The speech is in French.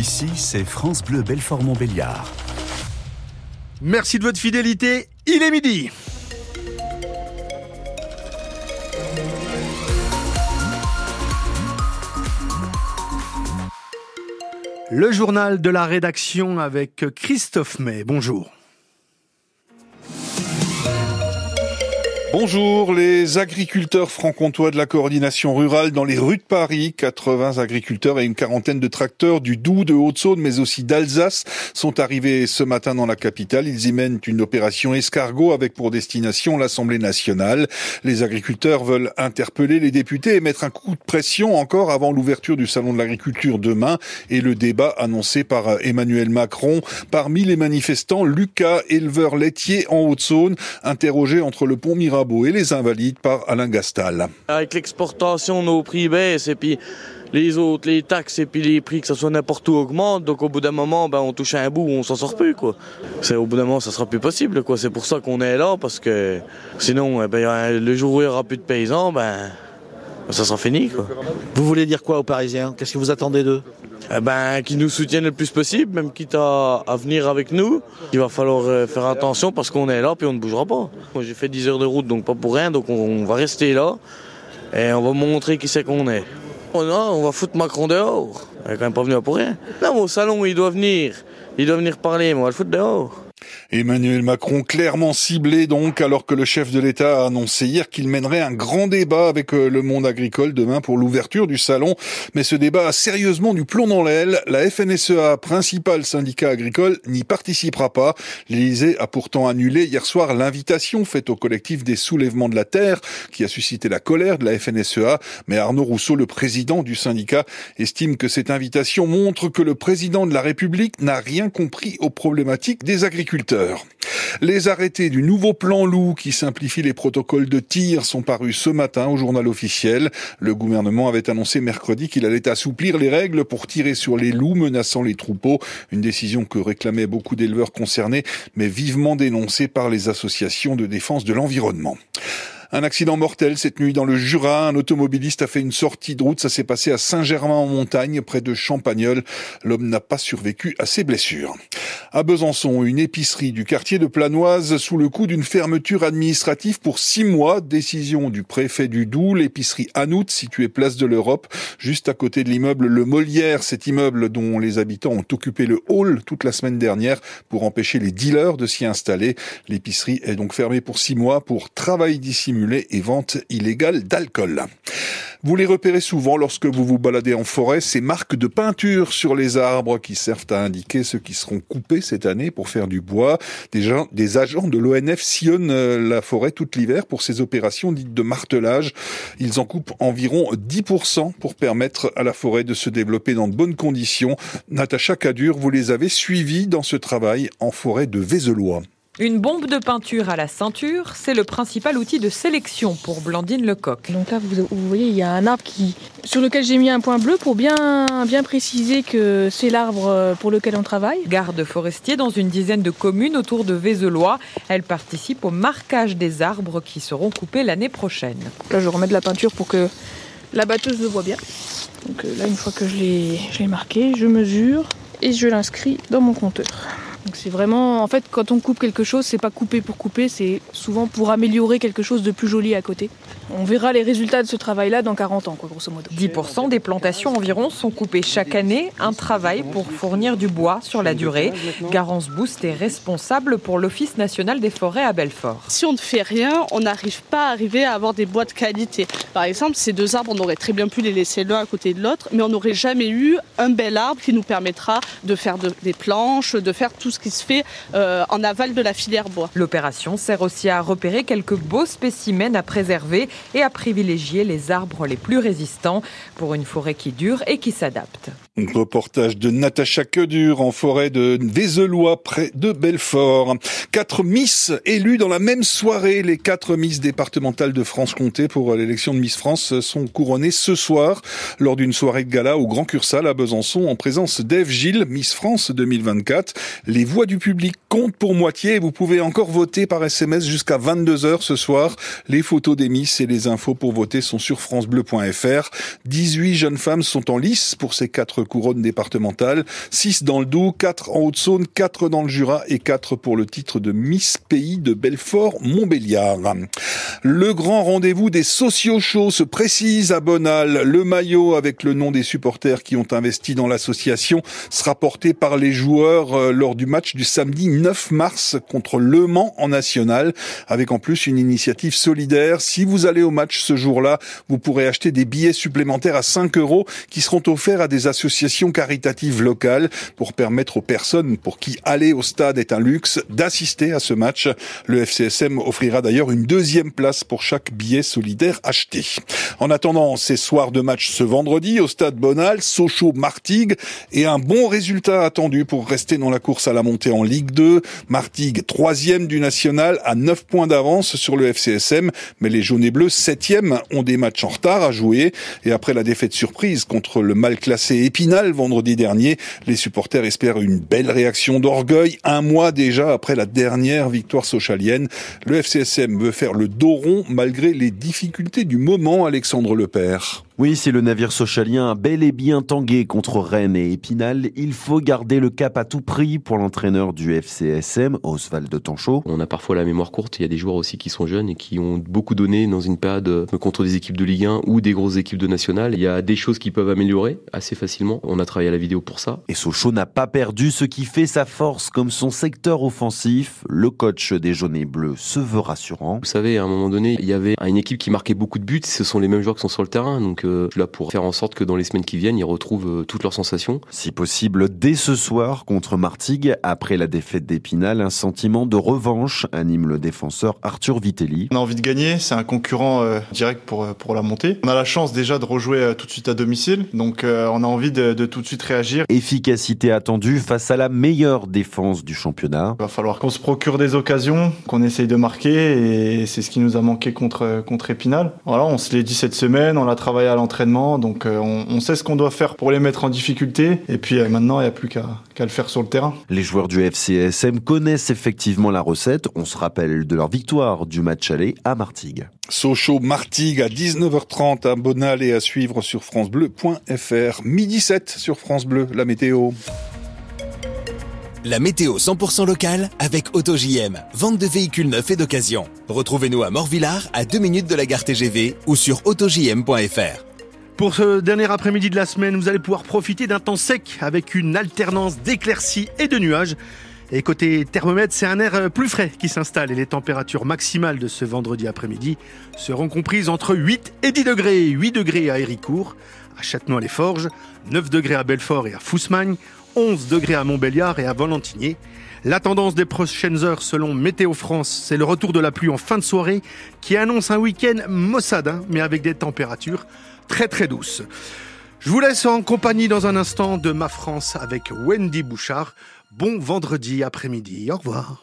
Ici, c'est France Bleu Belfort-Montbéliard. Merci de votre fidélité. Il est midi. Le journal de la rédaction avec Christophe May. Bonjour. Bonjour, les agriculteurs franc-comtois de la coordination rurale dans les rues de Paris, 80 agriculteurs et une quarantaine de tracteurs du Doubs, de Haute-Saône, mais aussi d'Alsace sont arrivés ce matin dans la capitale. Ils y mènent une opération escargot avec pour destination l'Assemblée nationale. Les agriculteurs veulent interpeller les députés et mettre un coup de pression encore avant l'ouverture du salon de l'agriculture demain et le débat annoncé par Emmanuel Macron. Parmi les manifestants, Lucas, éleveur laitier en Haute-Saône, interrogé entre le pont Et les Invalides par Alain Gastal. Avec l'exportation, nos prix baissent et puis les autres, les taxes et puis les prix que ce soit n'importe où augmentent. Donc au bout d'un moment, ben, on touche à un bout où on s'en sort plus. Quoi. C'est, au bout d'un moment, ça sera plus possible. Quoi. C'est pour ça qu'on est là parce que sinon, eh ben, le jour où il n'y aura plus de paysans, ben, ça sera fini. Quoi. Vous voulez dire quoi aux Parisiens? Qu'est-ce que vous attendez d'eux? Eh ben, qui nous soutiennent le plus possible, même quitte à, à venir avec nous. Il va falloir euh, faire attention parce qu'on est là puis on ne bougera pas. Moi j'ai fait 10 heures de route donc pas pour rien, donc on, on va rester là et on va montrer qui c'est qu'on est. Oh non, on va foutre Macron dehors. Il est quand même pas venu pour rien. Non, au salon il doit venir. Il doit venir parler, mais on va le foutre dehors. Emmanuel Macron clairement ciblé donc alors que le chef de l'État a annoncé hier qu'il mènerait un grand débat avec euh, le monde agricole demain pour l'ouverture du salon. Mais ce débat a sérieusement du plomb dans l'aile. La FNSEA, principal syndicat agricole, n'y participera pas. L'Élysée a pourtant annulé hier soir l'invitation faite au collectif des soulèvements de la terre qui a suscité la colère de la FNSEA. Mais Arnaud Rousseau, le président du syndicat, estime que cette invitation montre que le président de la République n'a rien compris aux problématiques des agriculteurs. Les arrêtés du nouveau plan loup qui simplifie les protocoles de tir sont parus ce matin au journal officiel. Le gouvernement avait annoncé mercredi qu'il allait assouplir les règles pour tirer sur les loups menaçant les troupeaux, une décision que réclamaient beaucoup d'éleveurs concernés, mais vivement dénoncée par les associations de défense de l'environnement. Un accident mortel cette nuit dans le Jura. Un automobiliste a fait une sortie de route. Ça s'est passé à Saint-Germain-en-Montagne, près de Champagnol. L'homme n'a pas survécu à ses blessures. À Besançon, une épicerie du quartier de Planoise sous le coup d'une fermeture administrative pour six mois. Décision du préfet du Doubs. L'épicerie Anout, située place de l'Europe, juste à côté de l'immeuble Le Molière. Cet immeuble dont les habitants ont occupé le hall toute la semaine dernière pour empêcher les dealers de s'y installer. L'épicerie est donc fermée pour six mois pour travail dissimulé et vente illégale d'alcool. Vous les repérez souvent lorsque vous vous baladez en forêt, ces marques de peinture sur les arbres qui servent à indiquer ceux qui seront coupés cette année pour faire du bois. Des, des agents de l'ONF sillonnent euh, la forêt tout l'hiver pour ces opérations dites de martelage. Ils en coupent environ 10% pour permettre à la forêt de se développer dans de bonnes conditions. Natacha Cadur, vous les avez suivis dans ce travail en forêt de Vézelois. Une bombe de peinture à la ceinture, c'est le principal outil de sélection pour Blandine Lecoq. Donc là, vous, vous, voyez, il y a un arbre qui, sur lequel j'ai mis un point bleu pour bien, bien préciser que c'est l'arbre pour lequel on travaille. Garde forestier dans une dizaine de communes autour de Vézelois. Elle participe au marquage des arbres qui seront coupés l'année prochaine. Là, je remets de la peinture pour que la batteuse le voit bien. Donc là, une fois que je l'ai marqué, je mesure et je l'inscris dans mon compteur. Donc c'est vraiment, en fait, quand on coupe quelque chose, c'est pas couper pour couper, c'est souvent pour améliorer quelque chose de plus joli à côté. On verra les résultats de ce travail-là dans 40 ans, quoi, grosso modo. 10% des plantations environ sont coupées chaque année, un travail pour fournir du bois sur la durée. Garance Boost est responsable pour l'Office national des forêts à Belfort. Si on ne fait rien, on n'arrive pas à arriver à avoir des bois de qualité. Par exemple, ces deux arbres, on aurait très bien pu les laisser l'un à côté de l'autre, mais on n'aurait jamais eu un bel arbre qui nous permettra de faire de, des planches, de faire tout ce qui se fait euh, en aval de la filière bois. L'opération sert aussi à repérer quelques beaux spécimens à préserver et à privilégier les arbres les plus résistants pour une forêt qui dure et qui s'adapte. Un reportage de Natacha Quedur en forêt de Vézelois près de Belfort. Quatre Miss élues dans la même soirée. Les quatre Miss départementales de France-Comté pour l'élection de Miss France sont couronnées ce soir lors d'une soirée de gala au Grand Cursal à Besançon en présence d'Ève Gilles, Miss France 2024. Les voix du public comptent pour moitié vous pouvez encore voter par SMS jusqu'à 22h ce soir. Les photos des Miss et les infos pour voter sont sur francebleu.fr. 18 jeunes femmes sont en lice pour ces quatre couronnes départementales. 6 dans le Doubs, 4 en Haute-Saône, 4 dans le Jura et 4 pour le titre de Miss Pays de Belfort-Montbéliard. Le grand rendez-vous des sociaux shows se précise à Bonal. Le maillot avec le nom des supporters qui ont investi dans l'association sera porté par les joueurs euh, lors du match du samedi 9 mars contre Le Mans en national, avec en plus une initiative solidaire. Si vous allez au match ce jour-là, vous pourrez acheter des billets supplémentaires à 5 euros qui seront offerts à des associations caritatives locales pour permettre aux personnes pour qui aller au stade est un luxe d'assister à ce match. Le FCSM offrira d'ailleurs une deuxième place pour chaque billet solidaire acheté. En attendant ces soirs de match ce vendredi au stade Bonal, Sochaux-Martigues et un bon résultat attendu pour rester dans la course à la montée en Ligue 2. Martigues, troisième du national, à 9 points d'avance sur le FCSM, mais les jaunes et bleus, septième, ont des matchs en retard à jouer. Et après la défaite surprise contre le mal classé Épinal vendredi dernier, les supporters espèrent une belle réaction d'orgueil. Un mois déjà après la dernière victoire sochalienne, le FCSM veut faire le dos rond malgré les difficultés du moment, Alexandre Lepère. Oui, si le navire socialien a bel et bien tangué contre Rennes et Épinal, il faut garder le cap à tout prix pour l'entraîneur du FCSM, Oswald Tanchot. On a parfois la mémoire courte, il y a des joueurs aussi qui sont jeunes et qui ont beaucoup donné dans une période euh, contre des équipes de Ligue 1 ou des grosses équipes de National. Il y a des choses qui peuvent améliorer assez facilement. On a travaillé à la vidéo pour ça. Et Sochaux n'a pas perdu ce qui fait sa force comme son secteur offensif. Le coach des jaunes et bleus se veut rassurant. Vous savez, à un moment donné, il y avait une équipe qui marquait beaucoup de buts. Ce sont les mêmes joueurs qui sont sur le terrain. Donc, euh, là pour faire en sorte que dans les semaines qui viennent, ils retrouvent euh, toutes leurs sensations. Si possible, dès ce soir contre Martigues, après la défaite d'Épinal, un sentiment de revanche anime le défenseur Arthur Vitelli. On a envie de gagner, c'est un concurrent euh, direct pour, euh, pour la montée. On a la chance déjà de rejouer tout de suite à domicile, donc on a envie de, de, tout de suite réagir. Efficacité attendue face à la meilleure défense du championnat. Il va falloir qu'on se procure des occasions, qu'on essaye de marquer, et c'est ce qui nous a manqué contre, contre Épinal. Voilà, on se l'est dit cette semaine, on l'a travaillé à l'entraînement donc euh, on, sait ce qu'on doit faire pour les mettre en difficulté. Et puis euh, maintenant, il n'y a plus qu'à le faire sur le terrain. Les joueurs du FCSM connaissent effectivement la recette. On se rappelle de leur victoire du match aller à Martigues. Sochaux-Martigues à 19h30 à Bonal et à suivre sur francebleu.fr. Midi 7 sur France Bleu, la météo. La météo 100% locale avec AutoJM. Vente de véhicules neufs et d'occasion. Retrouvez-nous à Morvillard, à 2 minutes de la gare TGV ou sur autojm.fr. Pour ce dernier après-midi de la semaine, vous allez pouvoir profiter d'un temps sec avec une alternance d'éclaircies et de nuages. Et côté thermomètre, c'est un air plus frais qui s'installe et les températures maximales de ce vendredi après-midi seront comprises entre 8 et 10 degrés. 8 degrés à Héricourt, à Châtenois-les-Forges, 9 degrés à Belfort et à Fousmagne, 11 degrés à Montbéliard et à Volantigné. La tendance des prochaines heures selon Météo France, c'est le retour de la pluie en fin de soirée qui annonce un week-end maussade, mais avec des températures très très douce. Je vous laisse en compagnie dans un instant de ma France avec Wendy Bouchard. Bon vendredi après-midi. Au revoir.